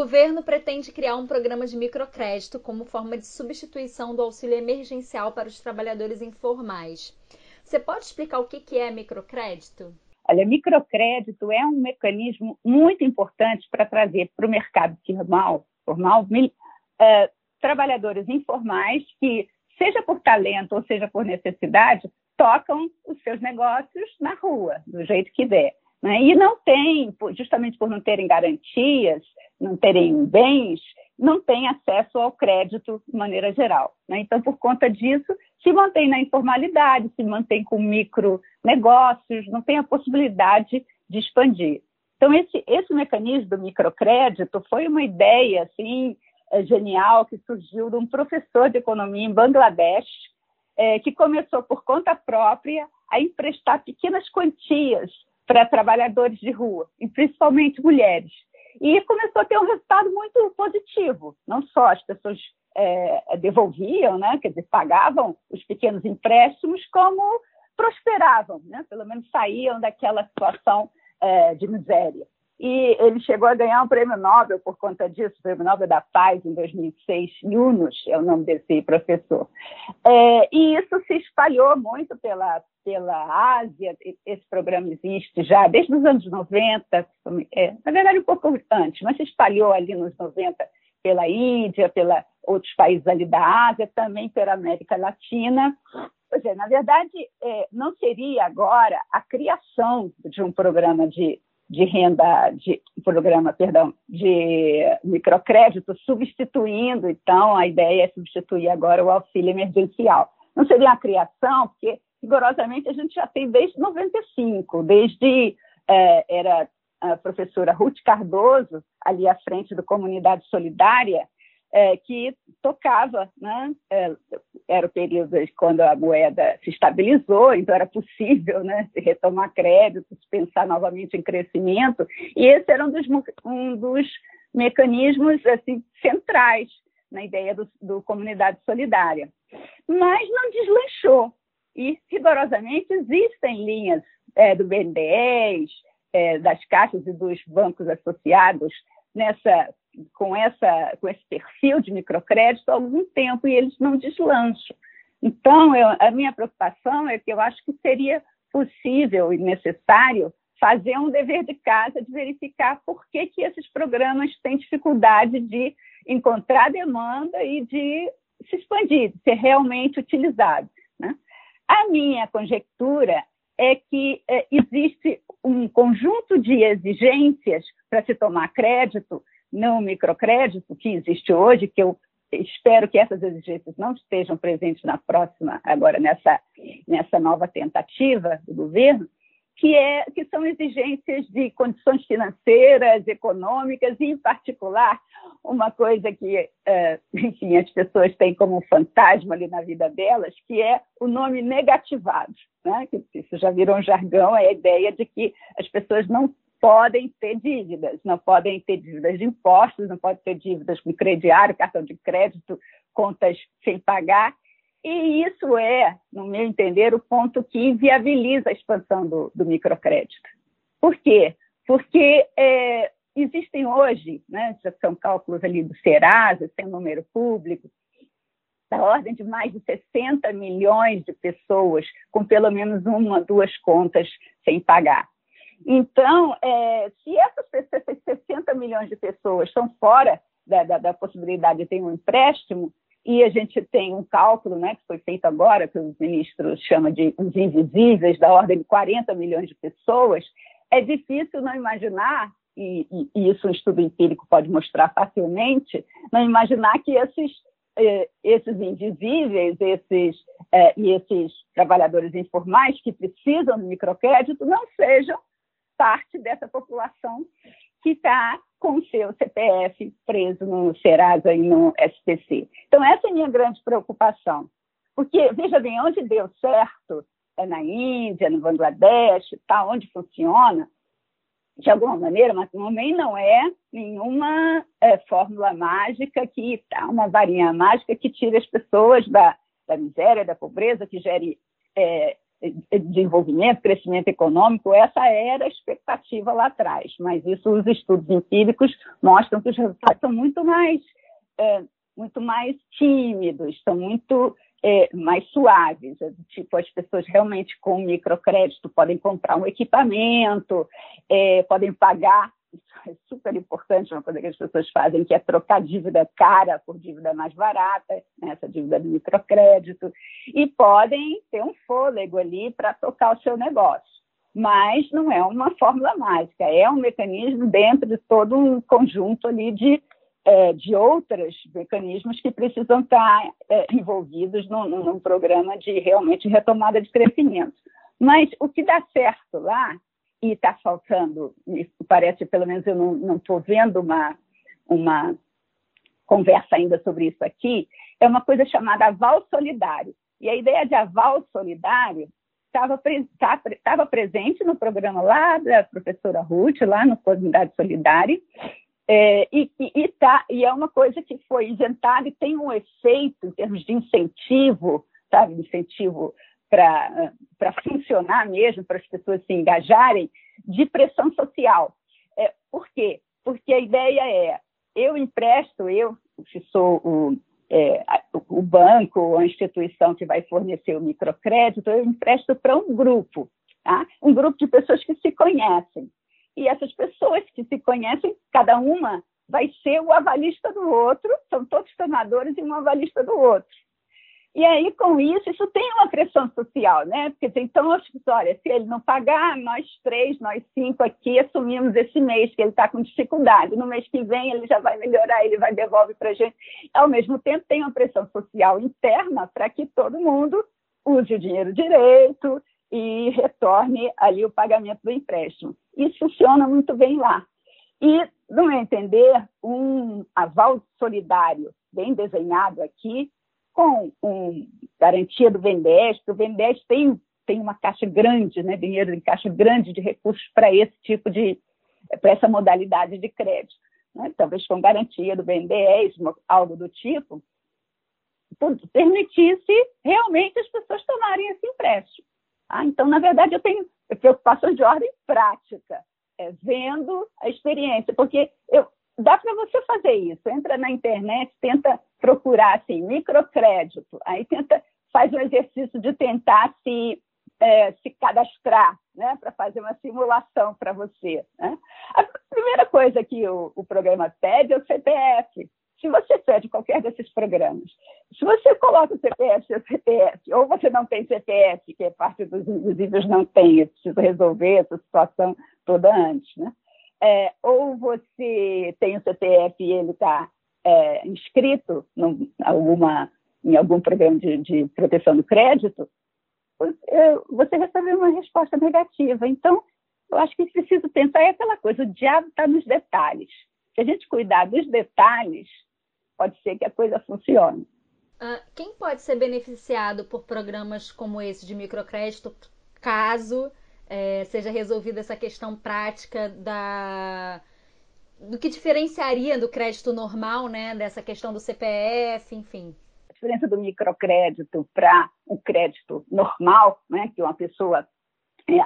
governo pretende criar um programa de microcrédito como forma de substituição do auxílio emergencial para os trabalhadores informais. Você pode explicar o que é microcrédito? Olha, microcrédito é um mecanismo muito importante para trazer para o mercado formal, formal uh, trabalhadores informais que, seja por talento ou seja por necessidade, tocam os seus negócios na rua, do jeito que der. Né? E não tem, justamente por não terem garantias, não terem bens, não tem acesso ao crédito de maneira geral. Né? Então, por conta disso, se mantém na informalidade, se mantém com micronegócios, não tem a possibilidade de expandir. Então, esse, esse mecanismo do microcrédito foi uma ideia assim, é, genial que surgiu de um professor de economia em Bangladesh, é, que começou por conta própria a emprestar pequenas quantias para trabalhadores de rua, e principalmente mulheres. E começou a ter um resultado muito positivo. Não só as pessoas é, devolviam, né, quer dizer, pagavam os pequenos empréstimos, como prosperavam, né, pelo menos saíam daquela situação é, de miséria e ele chegou a ganhar um prêmio Nobel por conta disso, o prêmio Nobel da Paz em 2006, Yunus é o nome desse professor. É, e isso se espalhou muito pela, pela Ásia, esse programa existe já desde os anos 90, é, na verdade um pouco antes, mas se espalhou ali nos 90 pela Índia, pela outros países ali da Ásia, também pela América Latina. Pois é, na verdade, é, não seria agora a criação de um programa de de renda, de programa, perdão, de microcrédito, substituindo, então, a ideia é substituir agora o auxílio emergencial. Não seria a criação, porque rigorosamente a gente já tem desde 95, desde é, era a professora Ruth Cardoso, ali à frente do Comunidade Solidária, é, que tocava, né? É, era o período quando a moeda se estabilizou, então era possível né, se retomar créditos, pensar novamente em crescimento, e esse era um dos, um dos mecanismos assim, centrais na ideia do, do comunidade solidária. Mas não deslanchou, e rigorosamente existem linhas é, do BNDES, é, das caixas e dos bancos associados nessa com, essa, com esse perfil de microcrédito há algum tempo e eles não deslancham. Então, eu, a minha preocupação é que eu acho que seria possível e necessário fazer um dever de casa de verificar por que, que esses programas têm dificuldade de encontrar demanda e de se expandir, de ser realmente utilizados. Né? A minha conjectura é que é, existe um conjunto de exigências para se tomar crédito no microcrédito que existe hoje, que eu espero que essas exigências não estejam presentes na próxima, agora nessa, nessa nova tentativa do governo, que, é, que são exigências de condições financeiras, econômicas, e, em particular, uma coisa que, uh, enfim, as pessoas têm como fantasma ali na vida delas, que é o nome negativado. Né? Isso já virou um jargão, é a ideia de que as pessoas não podem ter dívidas, não podem ter dívidas de impostos, não podem ter dívidas com crediário, cartão de crédito, contas sem pagar. E isso é, no meu entender, o ponto que inviabiliza a expansão do, do microcrédito. Por quê? Porque é, existem hoje, né, já são cálculos ali do Serasa, sem número público, da ordem de mais de 60 milhões de pessoas com pelo menos uma, duas contas sem pagar. Então, é, se essas, essas 60 milhões de pessoas estão fora da, da, da, possibilidade de ter um empréstimo, e a gente tem um cálculo né, que foi feito agora, que os ministros chamam de os invisíveis, da ordem de 40 milhões de pessoas, é difícil não imaginar, e, e, e isso um estudo empírico pode mostrar facilmente, não imaginar que esses, eh, esses invisíveis esses, eh, e esses trabalhadores informais que precisam do microcrédito não sejam parte dessa população que está com seu CPF preso no Serasa e no SPC. Então, essa é a minha grande preocupação. Porque, veja bem, onde deu certo é na Índia, no Bangladesh, tá, onde funciona, de alguma maneira, mas também não é nenhuma é, fórmula mágica que tá, uma varinha mágica que tire as pessoas da, da miséria, da pobreza, que gere é, desenvolvimento, crescimento econômico, essa era a expectativa lá atrás, mas isso os estudos empíricos mostram que os resultados são muito mais, é, muito mais tímidos, são muito é, mais suaves, é, tipo as pessoas realmente com microcrédito podem comprar um equipamento, é, podem pagar isso é super importante, uma coisa que as pessoas fazem, que é trocar dívida cara por dívida mais barata, né, essa dívida do microcrédito, e podem ter um fôlego ali para tocar o seu negócio. Mas não é uma fórmula mágica, é um mecanismo dentro de todo um conjunto ali de, é, de outros mecanismos que precisam estar é, envolvidos num programa de realmente retomada de crescimento. Mas o que dá certo lá e está faltando, parece, pelo menos eu não estou vendo uma, uma conversa ainda sobre isso aqui, é uma coisa chamada aval solidário. E a ideia de aval solidário estava tá, presente no programa lá da professora Ruth, lá no Comunidade Solidária, é, e, e, tá, e é uma coisa que foi isentada e tem um efeito em termos de incentivo, sabe, incentivo para funcionar mesmo, para as pessoas se engajarem, de pressão social. É, por quê? Porque a ideia é, eu empresto, eu que sou o, é, o banco, a instituição que vai fornecer o microcrédito, eu empresto para um grupo, tá? um grupo de pessoas que se conhecem. E essas pessoas que se conhecem, cada uma vai ser o avalista do outro, são todos tomadores e um avalista do outro. E aí, com isso, isso tem uma pressão social, né? Porque então, olha, se ele não pagar, nós três, nós cinco aqui assumimos esse mês que ele está com dificuldade. No mês que vem ele já vai melhorar, ele vai devolver para a gente. Ao mesmo tempo, tem uma pressão social interna para que todo mundo use o dinheiro direito e retorne ali o pagamento do empréstimo. Isso funciona muito bem lá. E, no meu entender, um aval solidário bem desenhado aqui com um, garantia do BNDES, o BNDES tem, tem uma caixa grande, né, dinheiro em caixa grande de recursos para esse tipo de, para essa modalidade de crédito. Né? Talvez com garantia do BNDES, algo do tipo, permitisse realmente as pessoas tomarem esse empréstimo. Tá? Então, na verdade, eu tenho preocupações de ordem prática, é, vendo a experiência, porque eu, dá para você fazer isso. Entra na internet, tenta procurar assim, microcrédito, aí tenta, faz um exercício de tentar se, é, se cadastrar, né, para fazer uma simulação para você. Né? A primeira coisa que o, o programa pede é o CPF. Se você pede qualquer desses programas, se você coloca o CPF, seu CPF, ou você não tem CPF, que é parte dos invisíveis não tem, eu preciso resolver essa situação toda antes, né? É, ou você tem o CPF e ele está é, inscrito num, alguma, em algum programa de, de proteção do crédito, você recebe uma resposta negativa. Então, eu acho que preciso pensar é aquela coisa, o diabo está nos detalhes. Se a gente cuidar dos detalhes, pode ser que a coisa funcione. Uh, quem pode ser beneficiado por programas como esse de microcrédito, caso é, seja resolvida essa questão prática da do que diferenciaria do crédito normal, né, dessa questão do CPF, enfim. A diferença do microcrédito para o crédito normal, né, que uma pessoa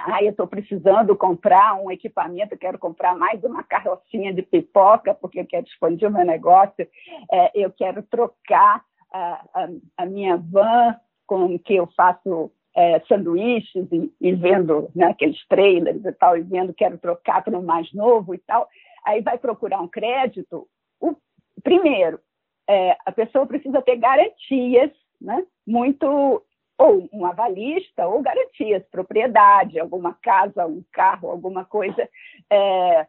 ah, eu estou precisando comprar um equipamento, quero comprar mais uma carrocinha de pipoca, porque eu quero expandir o meu negócio, é, eu quero trocar a, a, a, minha van com que eu faço é, sanduíches e, e vendo né, aqueles trailers e tal, e vendo quero trocar para um mais novo e tal, aí vai procurar um crédito. O, primeiro, é, a pessoa precisa ter garantias, né, muito ou um avalista ou garantias, propriedade, alguma casa, um carro, alguma coisa é,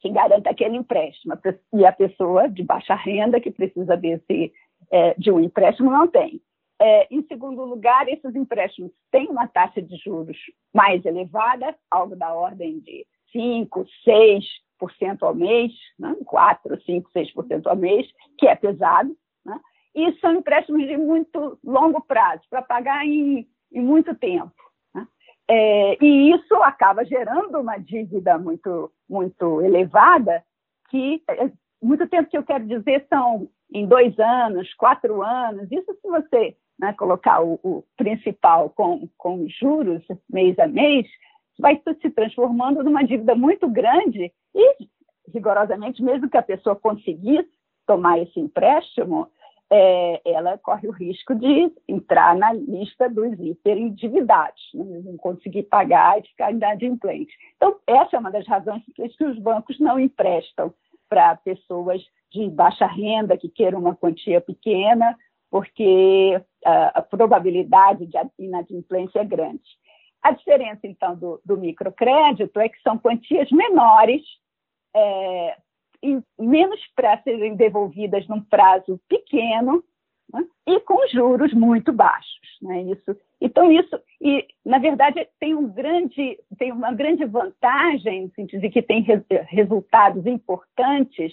que garanta aquele empréstimo. E a pessoa de baixa renda que precisa desse é, de um empréstimo não tem. É, em segundo lugar, esses empréstimos têm uma taxa de juros mais elevada, algo da ordem de 5, 6% ao mês, né? 4, 5, 6% ao mês, que é pesado. Né? E são empréstimos de muito longo prazo, para pagar em, em, muito tempo. Né? É, e isso acaba gerando uma dívida muito, muito elevada, que é, muito tempo que eu quero dizer são em dois anos, quatro anos. Isso se você né, colocar o, o, principal com, com juros mês a mês, vai se transformando numa dívida muito grande e, rigorosamente, mesmo que a pessoa conseguisse tomar esse empréstimo, é, ela corre o risco de entrar na lista dos hiperendividados, né? não conseguir pagar e ficar inadimplente. Então, essa é uma das razões que os bancos não emprestam para pessoas de baixa renda que queiram uma quantia pequena, porque a, probabilidade de inadimplência é grande. A diferença, então, do, do microcrédito é que são quantias menores, é, e menos para serem devolvidas num prazo pequeno né? e com juros muito baixos. Né? Isso, então, isso, e, na verdade, tem, um grande, tem uma grande vantagem, no sentido de que tem re, resultados importantes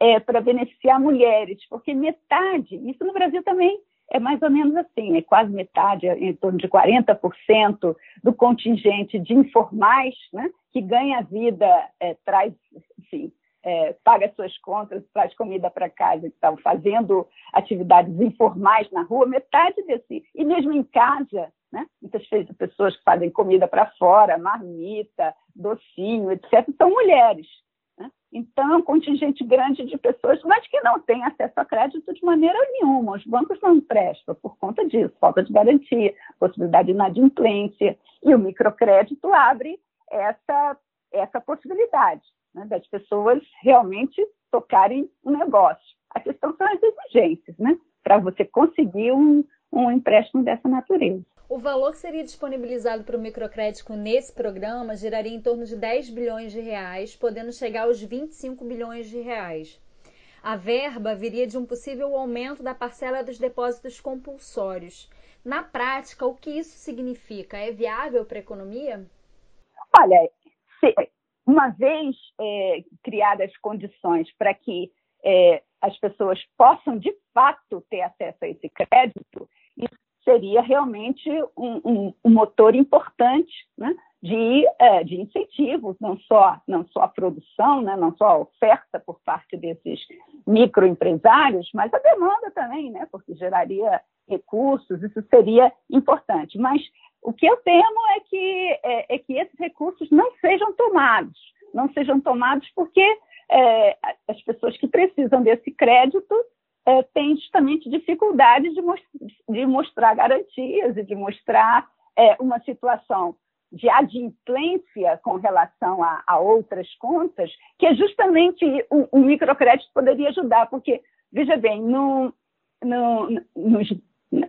é, para beneficiar mulheres, porque metade, isso no Brasil também é mais ou menos assim, é quase metade, em torno de 40% do contingente de informais, né, que ganha vida, é, traz, enfim, é, paga suas contas, traz comida para casa, estão fazendo atividades informais na rua, metade desse, e mesmo em casa, né? muitas vezes pessoas que fazem comida para fora, marmita, docinho, etc., são mulheres. Então, um contingente grande de pessoas, mas que não têm acesso a crédito de maneira nenhuma. Os bancos não emprestam por conta disso, falta de garantia, possibilidade de inadimplência, e o microcrédito abre essa, essa possibilidade né, das pessoas realmente tocarem um negócio. A questão são as exigências, né, para você conseguir um, um empréstimo dessa natureza. O valor que seria disponibilizado para o microcrédito nesse programa geraria em torno de 10 bilhões de reais, podendo chegar aos 25 bilhões de reais. A verba viria de um possível aumento da parcela dos depósitos compulsórios. Na prática, o que isso significa? É viável para a economia? Olha, uma vez é, criadas condições para que é, as pessoas possam, de fato, ter acesso a esse crédito, seria realmente um, um, um motor importante né, de, é, de incentivos, não só, não só a produção, né, não só a oferta por parte desses microempresários, mas a demanda também, né, porque geraria recursos, isso seria importante. Mas o que eu temo é que, é, é que esses recursos não sejam tomados, não sejam tomados porque é, as pessoas que precisam desse crédito é, têm justamente dificuldade de, most de, mostrar garantias e de mostrar é, uma situação de adimplência com relação a, a, outras contas, que é justamente o, o, microcrédito poderia ajudar, porque, veja bem, no, no,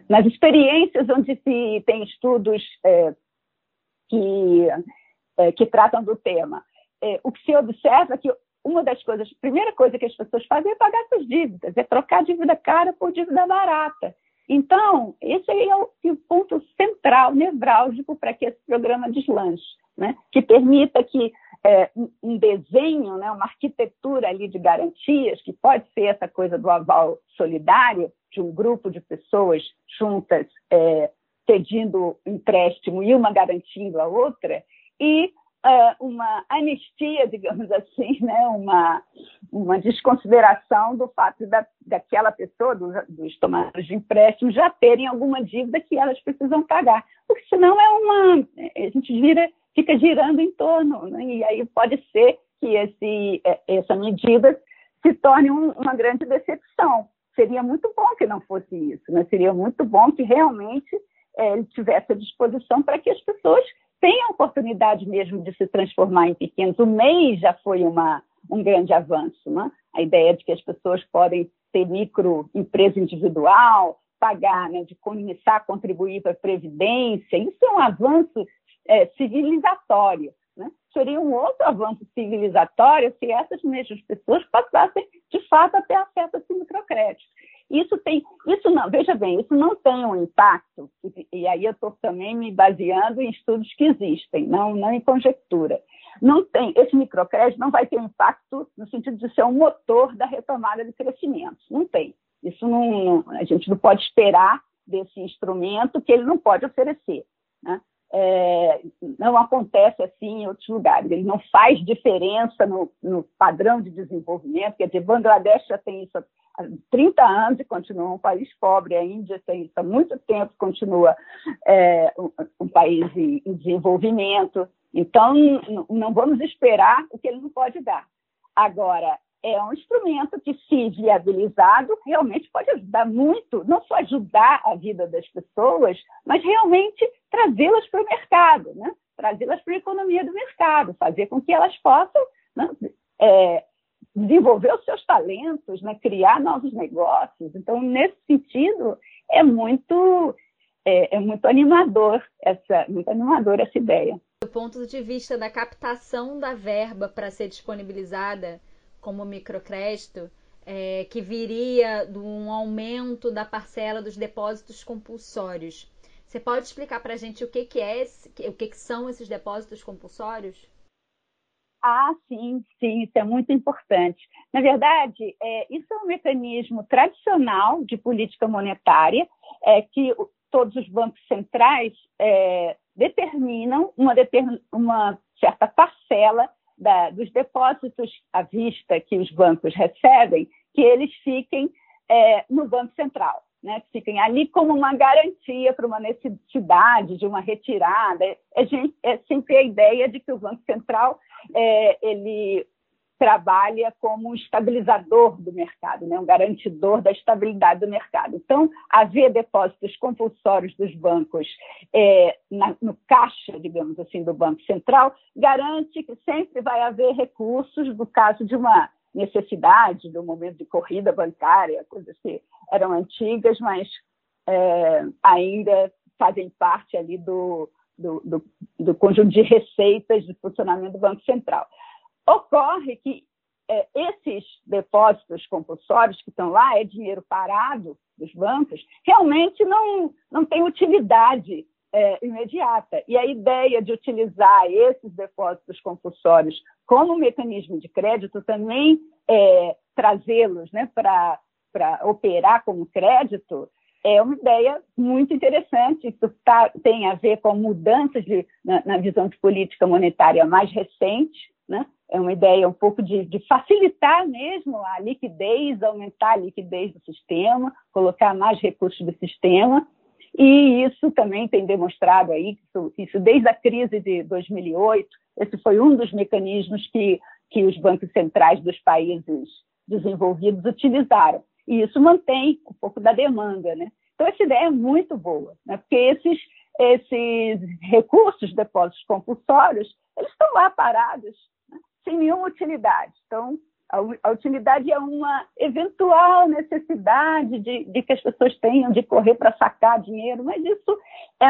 nas experiências onde se tem estudos é, que, que tratam do tema, o que se observa é que uma das coisas, a primeira coisa que as pessoas fazem é pagar suas dívidas, é trocar dívida cara por dívida barata. Então, esse é o, o ponto central, nevrálgico, para que esse programa deslanche, né? que permita que é, um desenho, né, uma arquitetura ali de garantias, que pode ser essa coisa do aval solidário, de um grupo de pessoas juntas é, pedindo empréstimo e uma garantindo a outra, e uma anistia, digamos assim, né? uma, uma desconsideração do fato da, daquela pessoa, dos, dos tomadores de empréstimo, já terem alguma dívida que elas precisam pagar. Porque senão é uma. A gente vira, fica girando em torno, né? e aí pode ser que esse, é, essa medida se torne um, uma grande decepção seria muito bom que não fosse isso, né? seria muito bom que realmente é, ele tivesse a disposição para que as pessoas tenham a oportunidade mesmo de se transformar em pequenos. O MEI já foi uma, um grande avanço, né? a ideia de que as pessoas podem ter microempresa individual, pagar, né, de começar a contribuir para a Previdência, isso é um avanço é, civilizatório. Né? Seria um outro avanço civilizatório se essas mesmas pessoas passassem, de fato, a ter acesso a esse microcrédito. Isso tem, isso não, veja bem, isso não tem um impacto, e aí eu estou também me baseando em estudos que existem, não, não em conjectura. Não tem, esse microcrédito não vai ter impacto no sentido de ser um motor da retomada de crescimento. Não tem. Isso não, a gente não pode esperar desse instrumento que ele não pode oferecer. Né? É, não acontece assim em outros lugares. Ele não faz diferença no, no, padrão de desenvolvimento. Quer dizer, Bangladesh já tem isso há 30 anos e continua um país pobre. A Índia tem isso há muito tempo, continua é, um, um, país em, em desenvolvimento. Então, não vamos esperar o que ele não pode dar. Agora, é um instrumento que, se viabilizado, realmente pode ajudar muito, não só ajudar a vida das pessoas, mas realmente trazê-las para o mercado, né? trazê-las para a economia do mercado, fazer com que elas possam né, é, desenvolver os seus talentos, né, criar novos negócios. Então, nesse sentido, é muito é, é muito animador essa muito animador essa ideia. Do ponto de vista da captação da verba para ser disponibilizada como microcrédito, é, que viria de um aumento da parcela dos depósitos compulsórios. Você pode explicar para a gente o que, que é, o que, que são esses depósitos compulsórios? Ah, sim, sim, isso é muito importante. Na verdade, é, isso é um mecanismo tradicional de política monetária é, que todos os bancos centrais é, determinam uma, uma certa parcela da, dos depósitos à vista que os bancos recebem, que eles fiquem é, no Banco Central, né? que fiquem ali como uma garantia para uma necessidade de uma retirada. É, é, sempre a ideia de que o Banco Central é, ele trabalha como um estabilizador do mercado, né? um garantidor da estabilidade do mercado. Então, haver depósitos compulsórios dos bancos é, na, no caixa, digamos assim, do Banco Central, garante que sempre vai haver recursos no caso de uma necessidade, do momento de corrida bancária, coisas que eram antigas, mas é, ainda fazem parte ali do, do, do, do conjunto de receitas de funcionamento do Banco Central. Ocorre que é, esses depósitos compulsórios que estão lá, é dinheiro parado dos bancos, realmente não, não tem utilidade é, imediata. E a ideia de utilizar esses depósitos compulsórios como mecanismo de crédito também é, trazê-los né, para operar como crédito é uma ideia muito interessante. Isso tá, tem a ver com mudanças de, na, na visão de política monetária mais recente, né? É uma ideia um pouco de, de, facilitar mesmo a liquidez, aumentar a liquidez do sistema, colocar mais recursos do sistema. E isso também tem demonstrado aí, isso, isso desde a crise de 2008, esse foi um dos mecanismos que, que os bancos centrais dos países desenvolvidos utilizaram. E isso mantém um pouco da demanda. Né? Então, essa ideia é muito boa, né? porque esses, esses recursos, depósitos compulsórios, eles estão lá parados sem nenhuma utilidade. Então, a, utilidade é uma eventual necessidade de, de que as pessoas tenham de correr para sacar dinheiro, mas isso, é,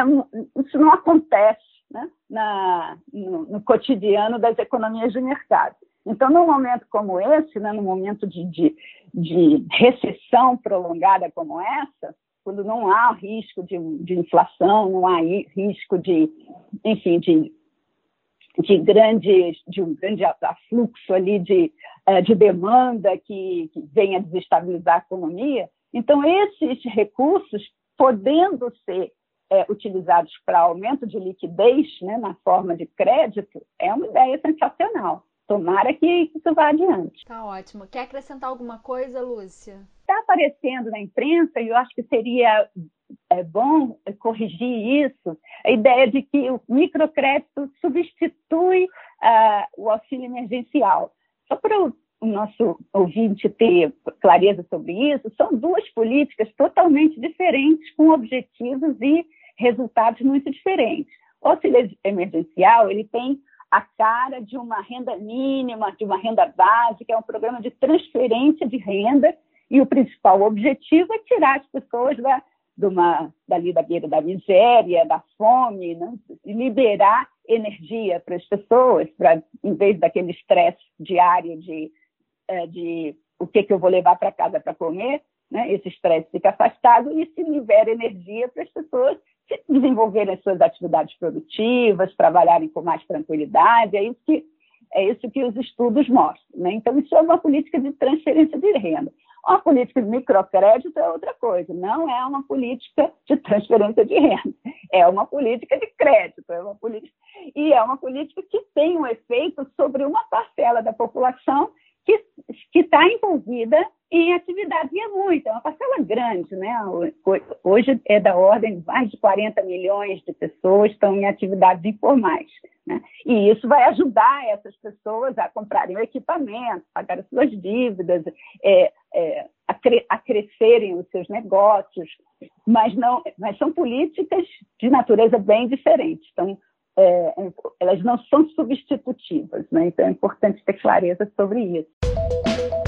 isso não acontece né, na, no, no, cotidiano das economias de mercado. Então, num momento como esse, né, num momento de, de, de recessão prolongada como essa, quando não há risco de, de inflação, não há risco de, enfim, de de grandes de um grande afluxo ali de, eh, de demanda que, que venha desestabilizar a economia. Então, esses recursos, podendo ser é, utilizados para aumento de liquidez né, na forma de crédito, é uma ideia sensacional. Tomara que isso vá adiante. Tá ótimo. Quer acrescentar alguma coisa, Lúcia? Aparecendo na imprensa, e eu acho que seria é bom corrigir isso, a ideia de que o microcrédito substitui uh, o auxílio emergencial. Só para o nosso ouvinte ter clareza sobre isso, são duas políticas totalmente diferentes, com objetivos e resultados muito diferentes. O auxílio emergencial ele tem a cara de uma renda mínima, de uma renda básica, é um programa de transferência de renda, e o principal objetivo é tirar as pessoas da de uma, dali da beira da miséria, da fome, né? liberar energia para as pessoas, para em vez daquele estresse diário de, é, de o que, que eu vou levar para casa para comer, né? esse estresse fica afastado e se libera energia para as pessoas se desenvolverem as suas atividades produtivas, trabalharem com mais tranquilidade, é isso que, é isso que os estudos mostram. Né? Então, isso é uma política de transferência de renda. Uma política de microcrédito é outra coisa, não é uma política de transferência de renda, é uma política de crédito, é uma política, e é uma política que tem um efeito sobre uma parcela da população que está envolvida em atividades, e é muito, é uma parcela grande, né? Hoje é da ordem de mais de 40 milhões de pessoas estão em atividades informais. Né? E isso vai ajudar essas pessoas a comprarem o equipamento, pagar as suas dívidas, é, é, a, cre a, crescerem os seus negócios, mas não, mas são políticas de natureza bem diferente. Então, é, elas não são substitutivas, né? então é importante ter clareza sobre isso.